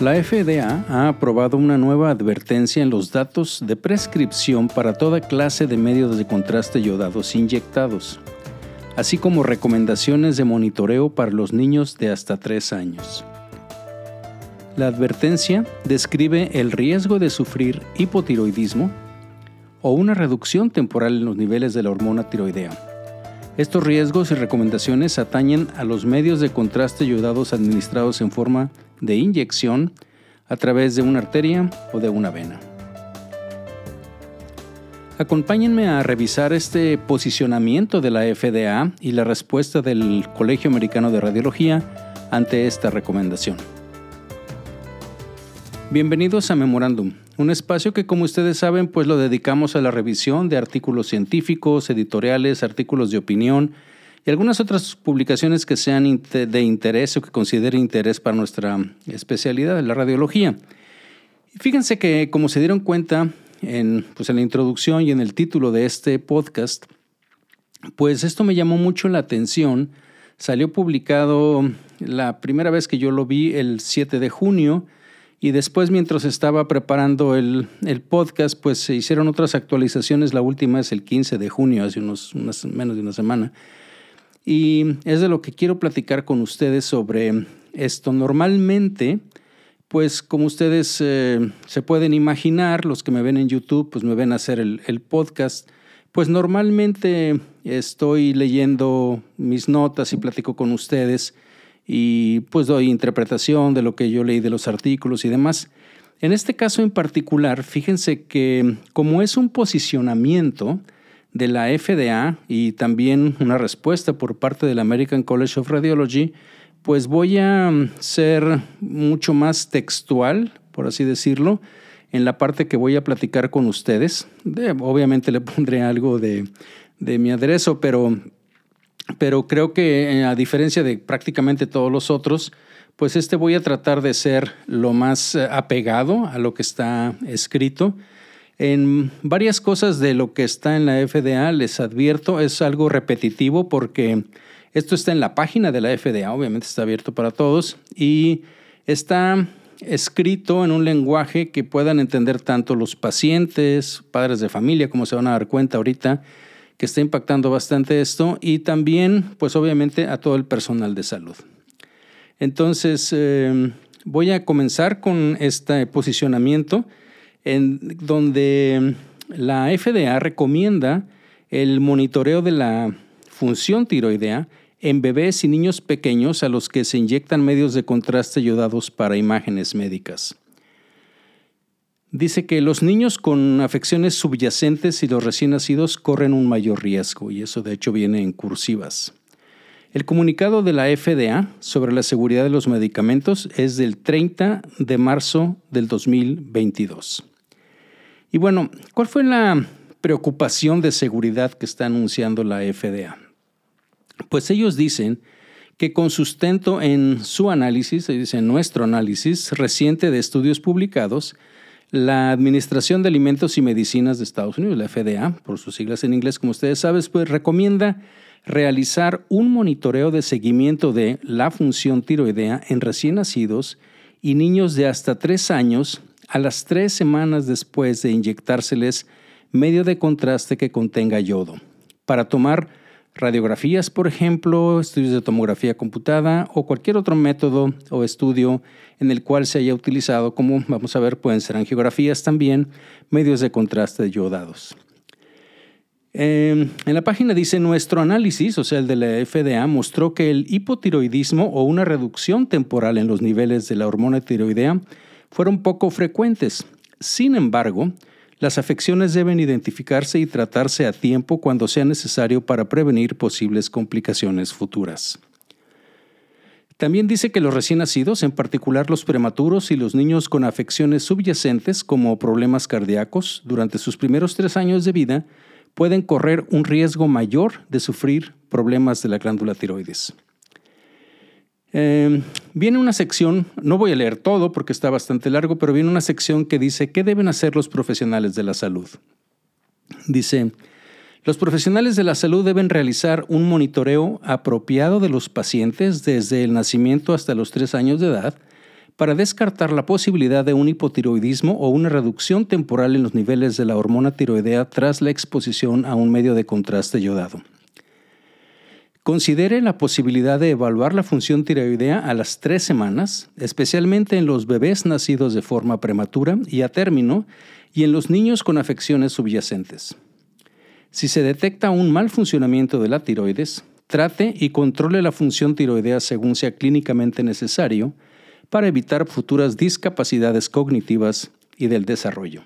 La FDA ha aprobado una nueva advertencia en los datos de prescripción para toda clase de medios de contraste yodados inyectados, así como recomendaciones de monitoreo para los niños de hasta 3 años. La advertencia describe el riesgo de sufrir hipotiroidismo o una reducción temporal en los niveles de la hormona tiroidea. Estos riesgos y recomendaciones atañen a los medios de contraste yodados administrados en forma de inyección a través de una arteria o de una vena. Acompáñenme a revisar este posicionamiento de la FDA y la respuesta del Colegio Americano de Radiología ante esta recomendación. Bienvenidos a Memorándum, un espacio que como ustedes saben pues lo dedicamos a la revisión de artículos científicos, editoriales, artículos de opinión, y algunas otras publicaciones que sean de interés o que consideren interés para nuestra especialidad, la radiología. fíjense que como se dieron cuenta en, pues en la introducción y en el título de este podcast, pues esto me llamó mucho la atención. Salió publicado la primera vez que yo lo vi el 7 de junio y después mientras estaba preparando el, el podcast, pues se hicieron otras actualizaciones. La última es el 15 de junio, hace unos, menos de una semana. Y es de lo que quiero platicar con ustedes sobre esto. Normalmente, pues como ustedes eh, se pueden imaginar, los que me ven en YouTube, pues me ven hacer el, el podcast. Pues normalmente estoy leyendo mis notas y platico con ustedes y pues doy interpretación de lo que yo leí de los artículos y demás. En este caso en particular, fíjense que como es un posicionamiento, de la FDA y también una respuesta por parte del American College of Radiology, pues voy a ser mucho más textual, por así decirlo, en la parte que voy a platicar con ustedes. obviamente le pondré algo de, mi aderezo, pero, pero creo que eh, a diferencia de prácticamente todos los otros, pues este voy a tratar de ser lo más eh, apegado a lo que está escrito en varias cosas de lo que está en la FDA, les advierto, es algo repetitivo porque esto está en la página de la FDA, obviamente está abierto para todos, y está escrito en un lenguaje que puedan entender tanto los pacientes, padres de familia, como se van a dar cuenta ahorita, que está impactando bastante esto, y también, pues obviamente, a todo el personal de salud. Entonces, eh, voy a comenzar con este posicionamiento en donde la FDA recomienda el monitoreo de la función tiroidea en bebés y niños pequeños a los que se inyectan medios de contraste yodados para imágenes médicas. Dice que los niños con afecciones subyacentes y los recién nacidos corren un mayor riesgo, y eso de hecho viene en cursivas. El comunicado de la FDA sobre la seguridad de los medicamentos es del 30 de marzo del 2022. Y bueno, ¿cuál fue la preocupación de seguridad que está anunciando la FDA? Pues ellos dicen que con sustento en su análisis, dice nuestro análisis reciente de estudios publicados, la Administración de Alimentos y Medicinas de Estados Unidos, la FDA, por sus siglas en inglés, como ustedes saben, pues recomienda realizar un monitoreo de seguimiento de la función tiroidea en recién nacidos y niños de hasta tres años a las tres semanas después de inyectárseles medio de contraste que contenga yodo, para tomar radiografías, por ejemplo, estudios de tomografía computada o cualquier otro método o estudio en el cual se haya utilizado, como vamos a ver, pueden ser angiografías también, medios de contraste yodados. Em, en la página dice, nuestro análisis, o sea, el de la FDA, mostró que el hipotiroidismo o una reducción temporal en los niveles de la hormona tiroidea fueron poco frecuentes. Sin embargo, las afecciones deben identificarse y tratarse a tiempo cuando sea necesario para prevenir posibles complicaciones futuras. También dice que los recién nacidos, en particular los prematuros y los niños con afecciones subyacentes como problemas cardíacos, durante sus primeros tres años de vida, pueden correr un riesgo mayor de sufrir problemas de la glándula tiroides. Em, viene una sección, no voy a leer todo porque está bastante largo, pero viene una sección que dice qué deben hacer los profesionales de la salud. Dice, los profesionales de la salud deben realizar un monitoreo apropiado de los pacientes desde el nacimiento hasta los tres años de edad para descartar la posibilidad de un hipotiroidismo o una reducción temporal en los niveles de la hormona tiroidea tras la exposición a un medio de contraste yodado. Considere la posibilidad de evaluar la función tiroidea a las tres semanas, especialmente en los bebés nacidos de forma prematura y a término y en los niños con afecciones subyacentes. Si se detecta un mal funcionamiento de la tiroides, trate y controle la función tiroidea según sea clínicamente necesario para evitar futuras discapacidades cognitivas y del desarrollo.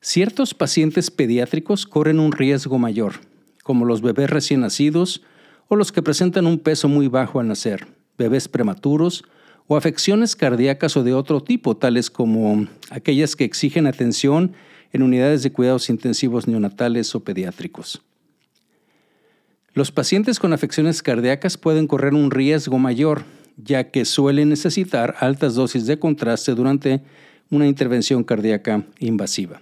Ciertos pacientes pediátricos corren un riesgo mayor, como los bebés recién nacidos o los que presentan un peso muy bajo al nacer, bebés prematuros o afecciones cardíacas o de otro tipo, tales como aquellas que exigen atención en unidades de cuidados intensivos neonatales o pediátricos. Los pacientes con afecciones cardíacas pueden correr un riesgo mayor, ya que suelen necesitar altas dosis de contraste durante una intervención cardíaca invasiva.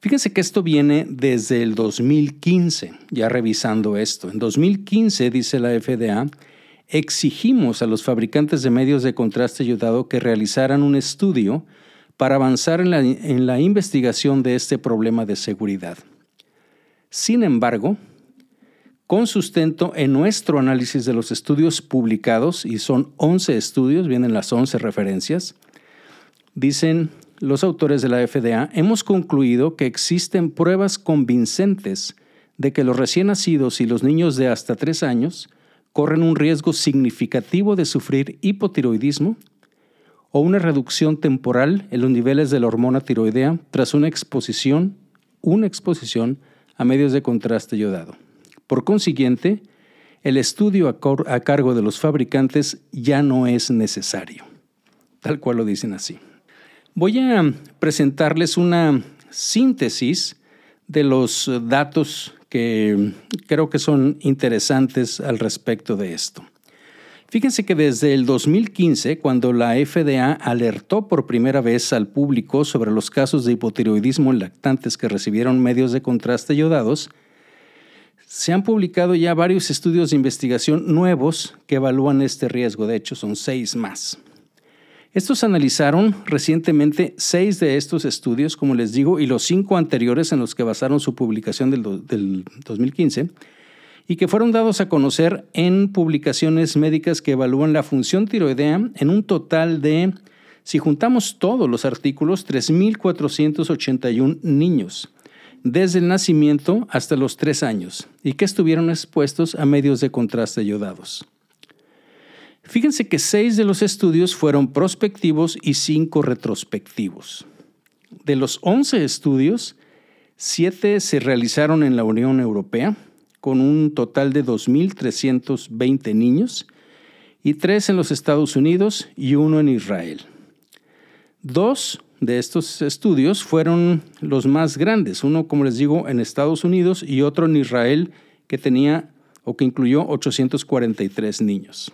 Fíjense que esto viene desde el 2015, ya revisando esto. En 2015, dice la FDA, exigimos a los fabricantes de medios de contraste ayudado que realizaran un estudio para avanzar en la investigación de este problema de seguridad. Sin embargo, con sustento en nuestro análisis de los estudios publicados, y son 11 estudios, vienen las 11 referencias, dicen los autores de la FDA, hemos concluido que existen pruebas convincentes de que los recién nacidos y los niños de hasta 3 años corren un riesgo significativo de sufrir hipotiroidismo o una reducción temporal en los niveles de la hormona tiroidea tras una exposición, una exposición a medios de contraste yodado. Por consiguiente, el estudio a, cargo de los fabricantes ya no es necesario, tal cual lo dicen así. Voy a presentarles una síntesis de los datos que creo que son interesantes al respecto de esto. Fíjense que desde el 2015, cuando la FDA alertó por primera vez al público sobre los casos de hipotiroidismo en lactantes que recibieron medios de contraste yodados, se han publicado ya varios estudios de investigación nuevos que evalúan este riesgo, de hecho son seis más. Estos analizaron recientemente seis de estos estudios, como les digo, y los cinco anteriores en los que basaron su publicación del, del 2015, y que fueron dados a conocer en publicaciones médicas que evalúan la función tiroidea en un total de, si juntamos todos los artículos, 3.481 niños desde el nacimiento hasta los tres años y que estuvieron expuestos a medios de contraste yodados. Fíjense que seis de los estudios fueron prospectivos y cinco retrospectivos. De los once estudios, siete se realizaron en la Unión Europea, con un total de 2.320 niños, y tres en los Estados Unidos y uno en Israel. Dos de estos estudios fueron los más grandes, uno, como les digo, en Estados Unidos y otro en Israel, que tenía o que incluyó 843 niños.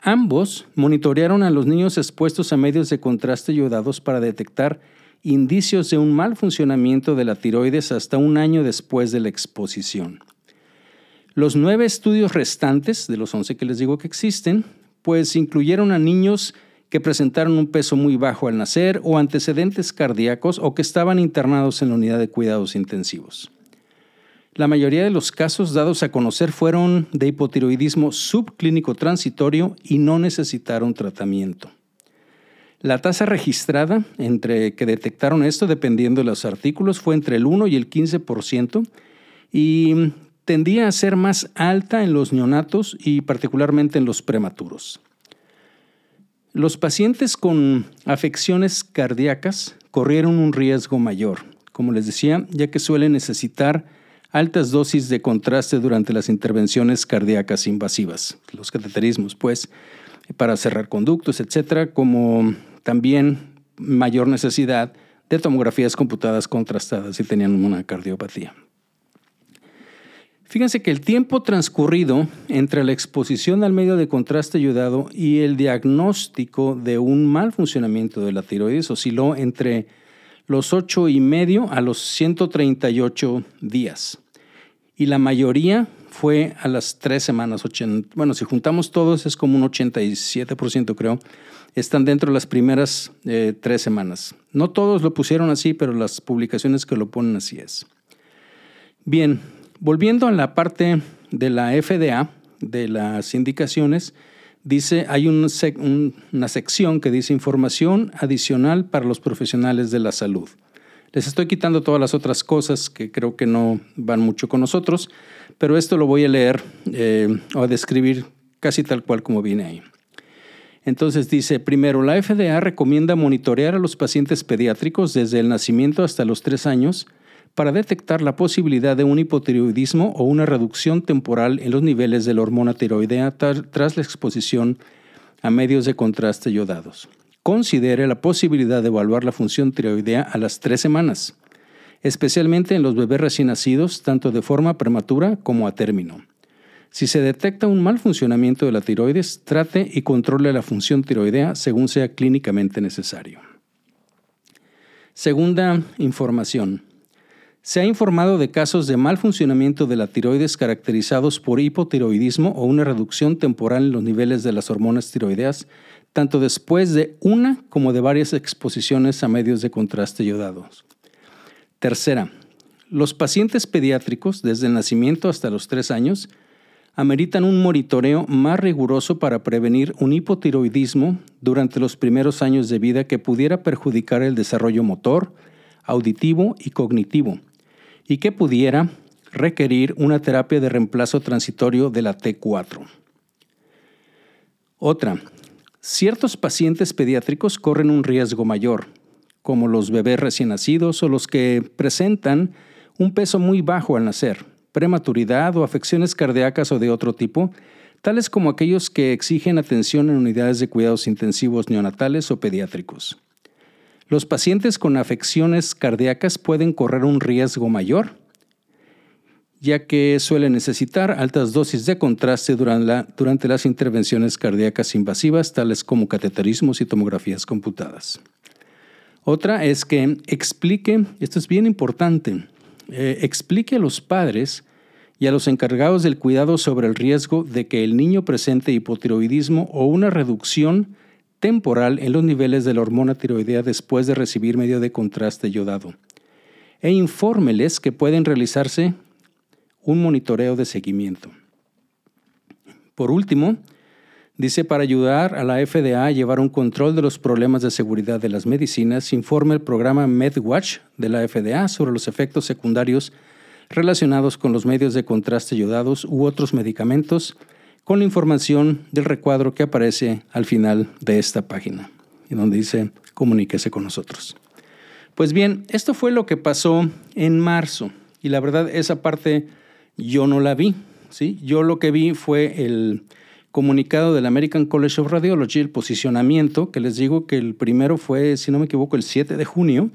Ambos monitorearon a los niños expuestos a medios de contraste yodados para detectar indicios de un mal funcionamiento de la tiroides hasta un año después de la exposición. Los nueve estudios restantes, de los once que les digo que existen, pues incluyeron a niños que presentaron un peso muy bajo al nacer o antecedentes cardíacos o que estaban internados en la unidad de cuidados intensivos. La mayoría de los casos dados a conocer fueron de hipotiroidismo subclínico transitorio y no necesitaron tratamiento. La tasa registrada entre que detectaron esto, dependiendo de los artículos, fue entre el 1 y el 15% y tendía a ser más alta en los neonatos y particularmente en los prematuros. Los pacientes con afecciones cardíacas corrieron un riesgo mayor, como les decía, ya que suelen necesitar altas dosis de contraste durante las intervenciones cardíacas invasivas, los cateterismos, pues, para cerrar conductos, etcétera, como también mayor necesidad de tomografías computadas contrastadas si tenían una cardiopatía. Fíjense que el tiempo transcurrido entre la exposición al medio de contraste ayudado y el diagnóstico de un mal funcionamiento de la tiroides osciló entre los 8 y medio a los 138 días. Y la mayoría fue a las tres semanas. bueno, si juntamos todos es como un 87% creo. Están dentro de las primeras eh, semanas. No todos lo pusieron así, pero las publicaciones que lo ponen así es. Bien, volviendo a la parte de la FDA, de las indicaciones, dice, hay una sección que dice información adicional para los profesionales de la salud. Les estoy quitando todas las otras cosas que creo que no van mucho con nosotros, pero esto lo voy a leer eh, o a describir casi tal cual como viene ahí. Entonces dice, primero, la FDA recomienda monitorear a los pacientes pediátricos desde el nacimiento hasta los tres años para detectar la posibilidad de un hipotiroidismo o una reducción temporal en los niveles de la hormona tiroidea tras la exposición a medios de contraste yodados. Considere la posibilidad de evaluar la función tiroidea a las tres semanas, especialmente en los bebés recién nacidos, tanto de forma prematura como a término. Si se detecta un mal funcionamiento de la tiroides, trate y controle la función tiroidea según sea clínicamente necesario. Segunda información. Se ha informado de casos de mal funcionamiento de la tiroides caracterizados por hipotiroidismo o una reducción temporal en los niveles de las hormonas tiroideas, tanto después de una como de varias exposiciones a medios de contraste yodados. Tercera, los pacientes pediátricos, desde el nacimiento hasta los tres años, ameritan un monitoreo más riguroso para prevenir un hipotiroidismo durante los primeros años de vida que pudiera perjudicar el desarrollo motor, auditivo y cognitivo, y que pudiera requerir una terapia de reemplazo transitorio de la T4. Otra, ciertos pacientes pediátricos corren un riesgo mayor, como los bebés recién nacidos o los que presentan un peso muy bajo al nacer, prematuridad o afecciones cardíacas o de otro tipo, tales como aquellos que exigen atención en unidades de cuidados intensivos neonatales o pediátricos. Los pacientes con afecciones cardíacas pueden correr un riesgo mayor, ya que suelen necesitar altas dosis de contraste durante, las intervenciones cardíacas invasivas, tales como cateterismos y tomografías computadas. Otra es que explique, esto es bien importante, eh, explique a los padres y a los encargados del cuidado sobre el riesgo de que el niño presente hipotiroidismo o una reducción temporal en los niveles de la hormona tiroidea después de recibir medio de contraste yodado. E infórmeles que pueden realizarse un monitoreo de seguimiento. Por último, dice para ayudar a la FDA a llevar un control de los problemas de seguridad de las medicinas, informe el programa MedWatch de la FDA sobre los efectos secundarios relacionados con los medios de contraste yodados u otros medicamentos con la información del recuadro que aparece al final de esta página, y donde dice comuníquese con nosotros. Pues bien, esto fue lo que pasó en marzo, y la verdad esa parte yo no la vi, ¿sí? Yo lo que vi fue el comunicado del American College of Radiology, el posicionamiento, que les digo que el primero fue, si no me equivoco, el 7 de junio,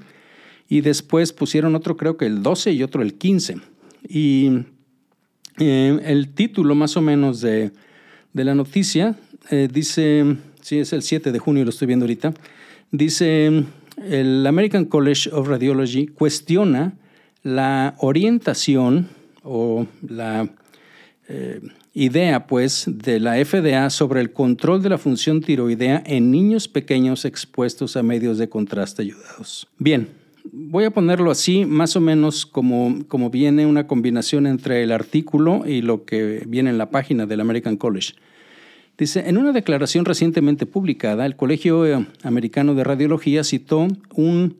y después pusieron otro creo que el 12 y otro el 15. Y eh, el título más o menos de, la noticia eh, dice, sí, es el 7 de junio, lo estoy viendo ahorita, dice, el American College of Radiology cuestiona la orientación o la eh, idea, pues, de la FDA sobre el control de la función tiroidea en niños pequeños expuestos a medios de contraste ayudados. Bien, voy a ponerlo así, más o menos como, como viene una combinación entre el artículo y lo que viene en la página del American College. Dice, en una declaración recientemente publicada, el Colegio eh, Americano de Radiología citó un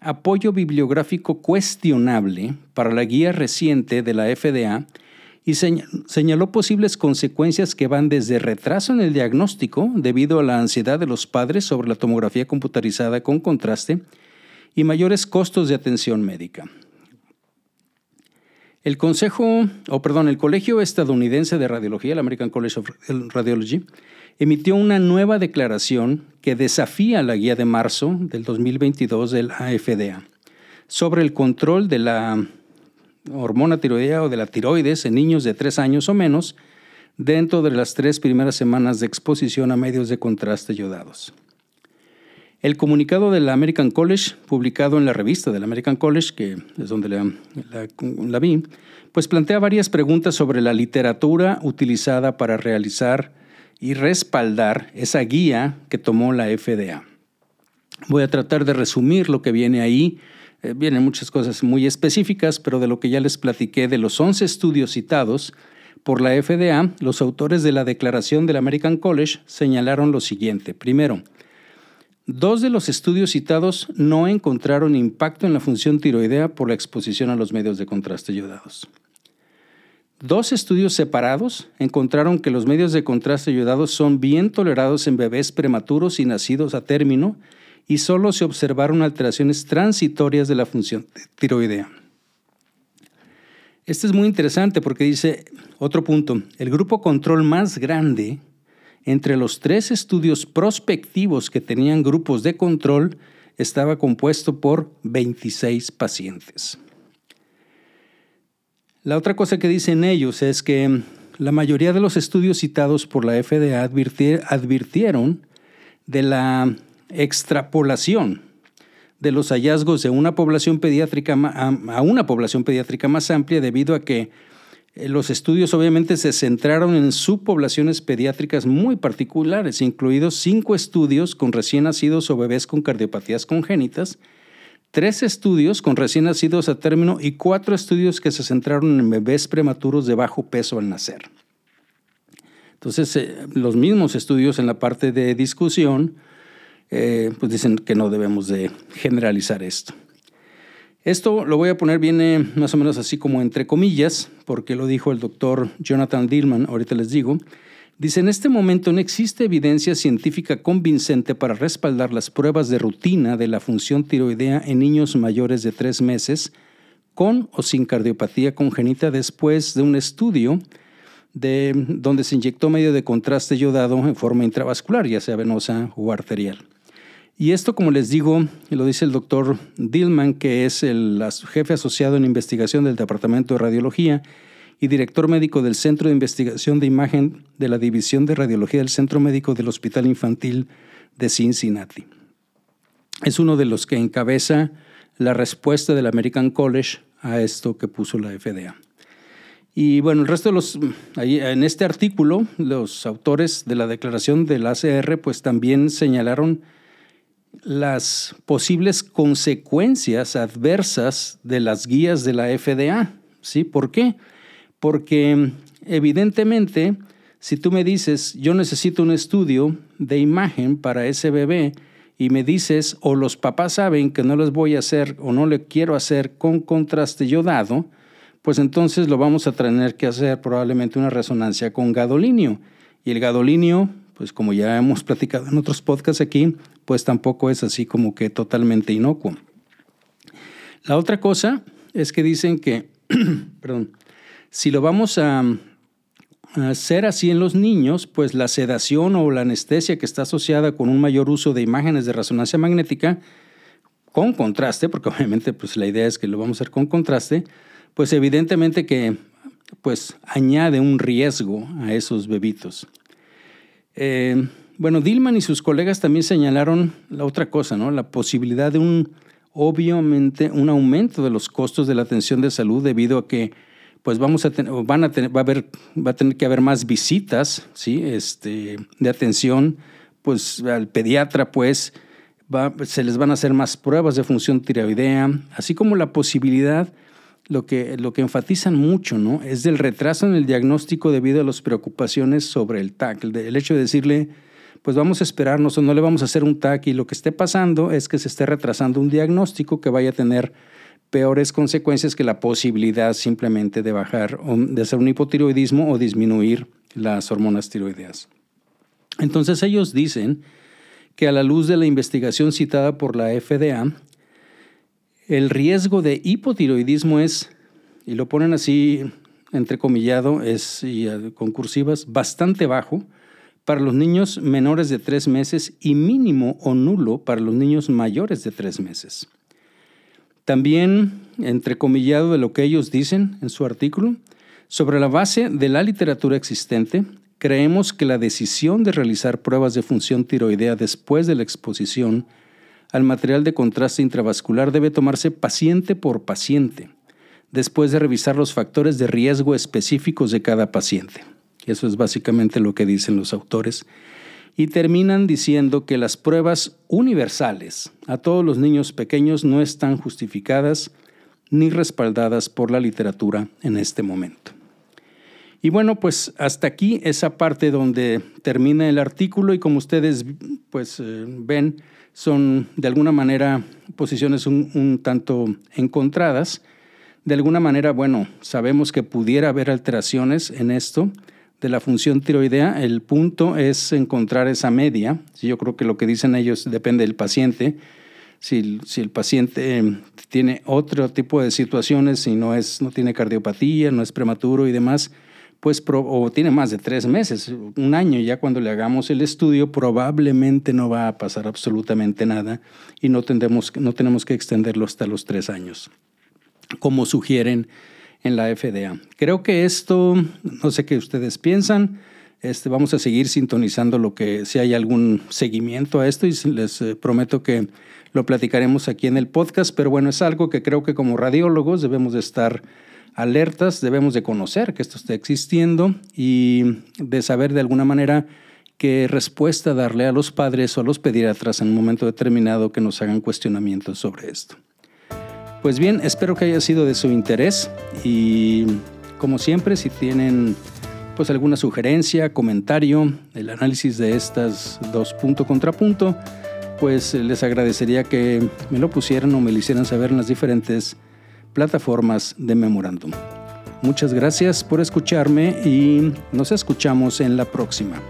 apoyo bibliográfico cuestionable para la guía reciente de la FDA y señaló posibles consecuencias que van desde retraso en el diagnóstico debido a la ansiedad de los padres sobre la tomografía computarizada con contraste y mayores costos de atención médica. El Consejo, o perdón, el Colegio Estadounidense de Radiología, el American College of Radiology, emitió una nueva declaración que desafía la guía de marzo del 2022 del AFDA sobre el control de la hormona tiroidea o de la tiroides en niños de tres años o menos dentro de las tres primeras semanas de exposición a medios de contraste yodados. El comunicado del American College, publicado en la revista del American College, que es donde la, la, vi, pues plantea varias preguntas sobre la literatura utilizada para realizar y respaldar esa guía que tomó la FDA. Voy a tratar de resumir lo que viene ahí. Eh, vienen muchas cosas muy específicas, pero de lo que ya les platiqué de los 11 estudios citados por la FDA, los autores de la declaración del American College señalaron lo siguiente. Primero, Dos de los estudios citados no encontraron impacto en la función tiroidea por la exposición a los medios de contraste iodados. Dos estudios separados encontraron que los medios de contraste iodados son bien tolerados en bebés prematuros y nacidos a término y solo se observaron alteraciones transitorias de la función tiroidea. Este es muy interesante porque dice, otro punto, el grupo control más grande entre los tres estudios prospectivos que tenían grupos de control, estaba compuesto por 26 pacientes. La otra cosa que dicen ellos es que la mayoría de los estudios citados por la FDA advirtieron de la extrapolación de los hallazgos de una población pediátrica a una población pediátrica más amplia debido a que los estudios obviamente se centraron en subpoblaciones pediátricas muy particulares, incluidos cinco estudios con recién nacidos o bebés con cardiopatías congénitas, tres estudios con recién nacidos a término y cuatro estudios que se centraron en bebés prematuros de bajo peso al nacer. Entonces, eh, los mismos estudios en la parte de discusión, eh, pues dicen que no debemos de generalizar esto. Esto lo voy a poner bien más o menos así como entre comillas, porque lo dijo el doctor Jonathan Dillman, ahorita les digo. Dice, en este momento no existe evidencia científica convincente para respaldar las pruebas de rutina de la función tiroidea en niños mayores de tres meses con o sin cardiopatía congénita después de un estudio de, donde se inyectó medio de contraste yodado en forma intravascular, ya sea venosa o arterial. Y esto, como les digo, lo dice el doctor Dillman, que es el jefe asociado en investigación del Departamento de Radiología y director médico del Centro de Investigación de Imagen de la División de Radiología del Centro Médico del Hospital Infantil de Cincinnati. Es uno de los que encabeza la respuesta del American College a esto que puso la FDA. Y bueno, el resto de los, en este artículo, los autores de la declaración del ACR, pues también señalaron las posibles consecuencias adversas de las guías de la FDA. ¿Sí? ¿Por qué? Porque evidentemente, si tú me dices, yo necesito un estudio de imagen para ese bebé, y me dices, o los papás saben que no les voy a hacer o no le quiero hacer con contraste yodado, pues entonces lo vamos a tener que hacer probablemente una resonancia con gadolinio. Y el gadolinio, pues como ya hemos platicado en otros podcasts aquí, pues tampoco es así como que totalmente inocuo. La otra cosa es que dicen que, perdón, si lo vamos a, hacer así en los niños, pues la sedación o la anestesia que está asociada con un mayor uso de imágenes de resonancia magnética con contraste, porque obviamente pues la idea es que lo vamos a hacer con contraste, pues evidentemente que pues añade un riesgo a esos bebitos. Eh, bueno, Dillman y sus colegas también señalaron la otra cosa, ¿no? La posibilidad de un, obviamente, un aumento de los costos de la atención de salud debido a que, pues vamos a tener, van a tener, va a haber, va a tener que haber más visitas, ¿sí? Este, de atención, pues al pediatra, pues, se les van a hacer más pruebas de función tiroidea, así como la posibilidad lo que, lo que enfatizan mucho, ¿no? Es del retraso en el diagnóstico debido a las preocupaciones sobre el TAC. El, hecho de decirle, pues vamos a esperarnos o no le vamos a hacer un TAC y lo que esté pasando es que se esté retrasando un diagnóstico que vaya a tener peores consecuencias que la posibilidad simplemente de bajar, de hacer un hipotiroidismo o disminuir las hormonas tiroideas. Entonces ellos dicen que a la luz de la investigación citada por la FDA, el riesgo de hipotiroidismo es, y lo ponen así entrecomillado, es y con cursivas, bastante bajo, para los niños menores de tres meses y mínimo o nulo para los niños mayores de tres meses. También, entrecomillado de lo que ellos dicen en su artículo, sobre la base de la literatura existente, creemos que la decisión de realizar pruebas de función tiroidea después de la exposición al material de contraste intravascular debe tomarse paciente por paciente, después de revisar los factores de riesgo específicos de cada paciente. Eso es básicamente lo que dicen los autores. Y terminan diciendo que las pruebas universales a todos los niños pequeños no están justificadas ni respaldadas por la literatura en este momento. Y bueno, pues hasta aquí esa parte donde termina el artículo y como ustedes pues eh, ven, son de alguna manera posiciones un, tanto encontradas. De alguna manera, bueno, sabemos que pudiera haber alteraciones en esto de la función tiroidea. El punto es encontrar esa media. Yo creo que lo que dicen ellos depende del paciente. Si, si, el paciente eh, tiene otro tipo de situaciones, si no, es, no tiene cardiopatía, no es prematuro y demás, pues o tiene más de tres meses, un año ya cuando le hagamos el estudio, probablemente no va a pasar absolutamente nada y no, tendremos, no tenemos que extenderlo hasta los tres años, como sugieren en la FDA. Creo que esto, no sé qué ustedes piensan, este, vamos a seguir sintonizando lo que, si hay algún seguimiento a esto y les eh, prometo que lo platicaremos aquí en el podcast, pero bueno, es algo que creo que como radiólogos debemos de estar alertas, debemos de conocer que esto está existiendo y de saber de alguna manera qué respuesta darle a los padres o a los pediatras en un momento determinado que nos hagan cuestionamientos sobre esto. Pues bien, espero que haya sido de su interés y como siempre, si tienen pues alguna sugerencia, comentario, el análisis de estas dos punto contra punto, pues les agradecería que me lo pusieran o me lo hicieran saber en las diferentes plataformas de memorándum. Muchas gracias por escucharme y nos escuchamos en la próxima.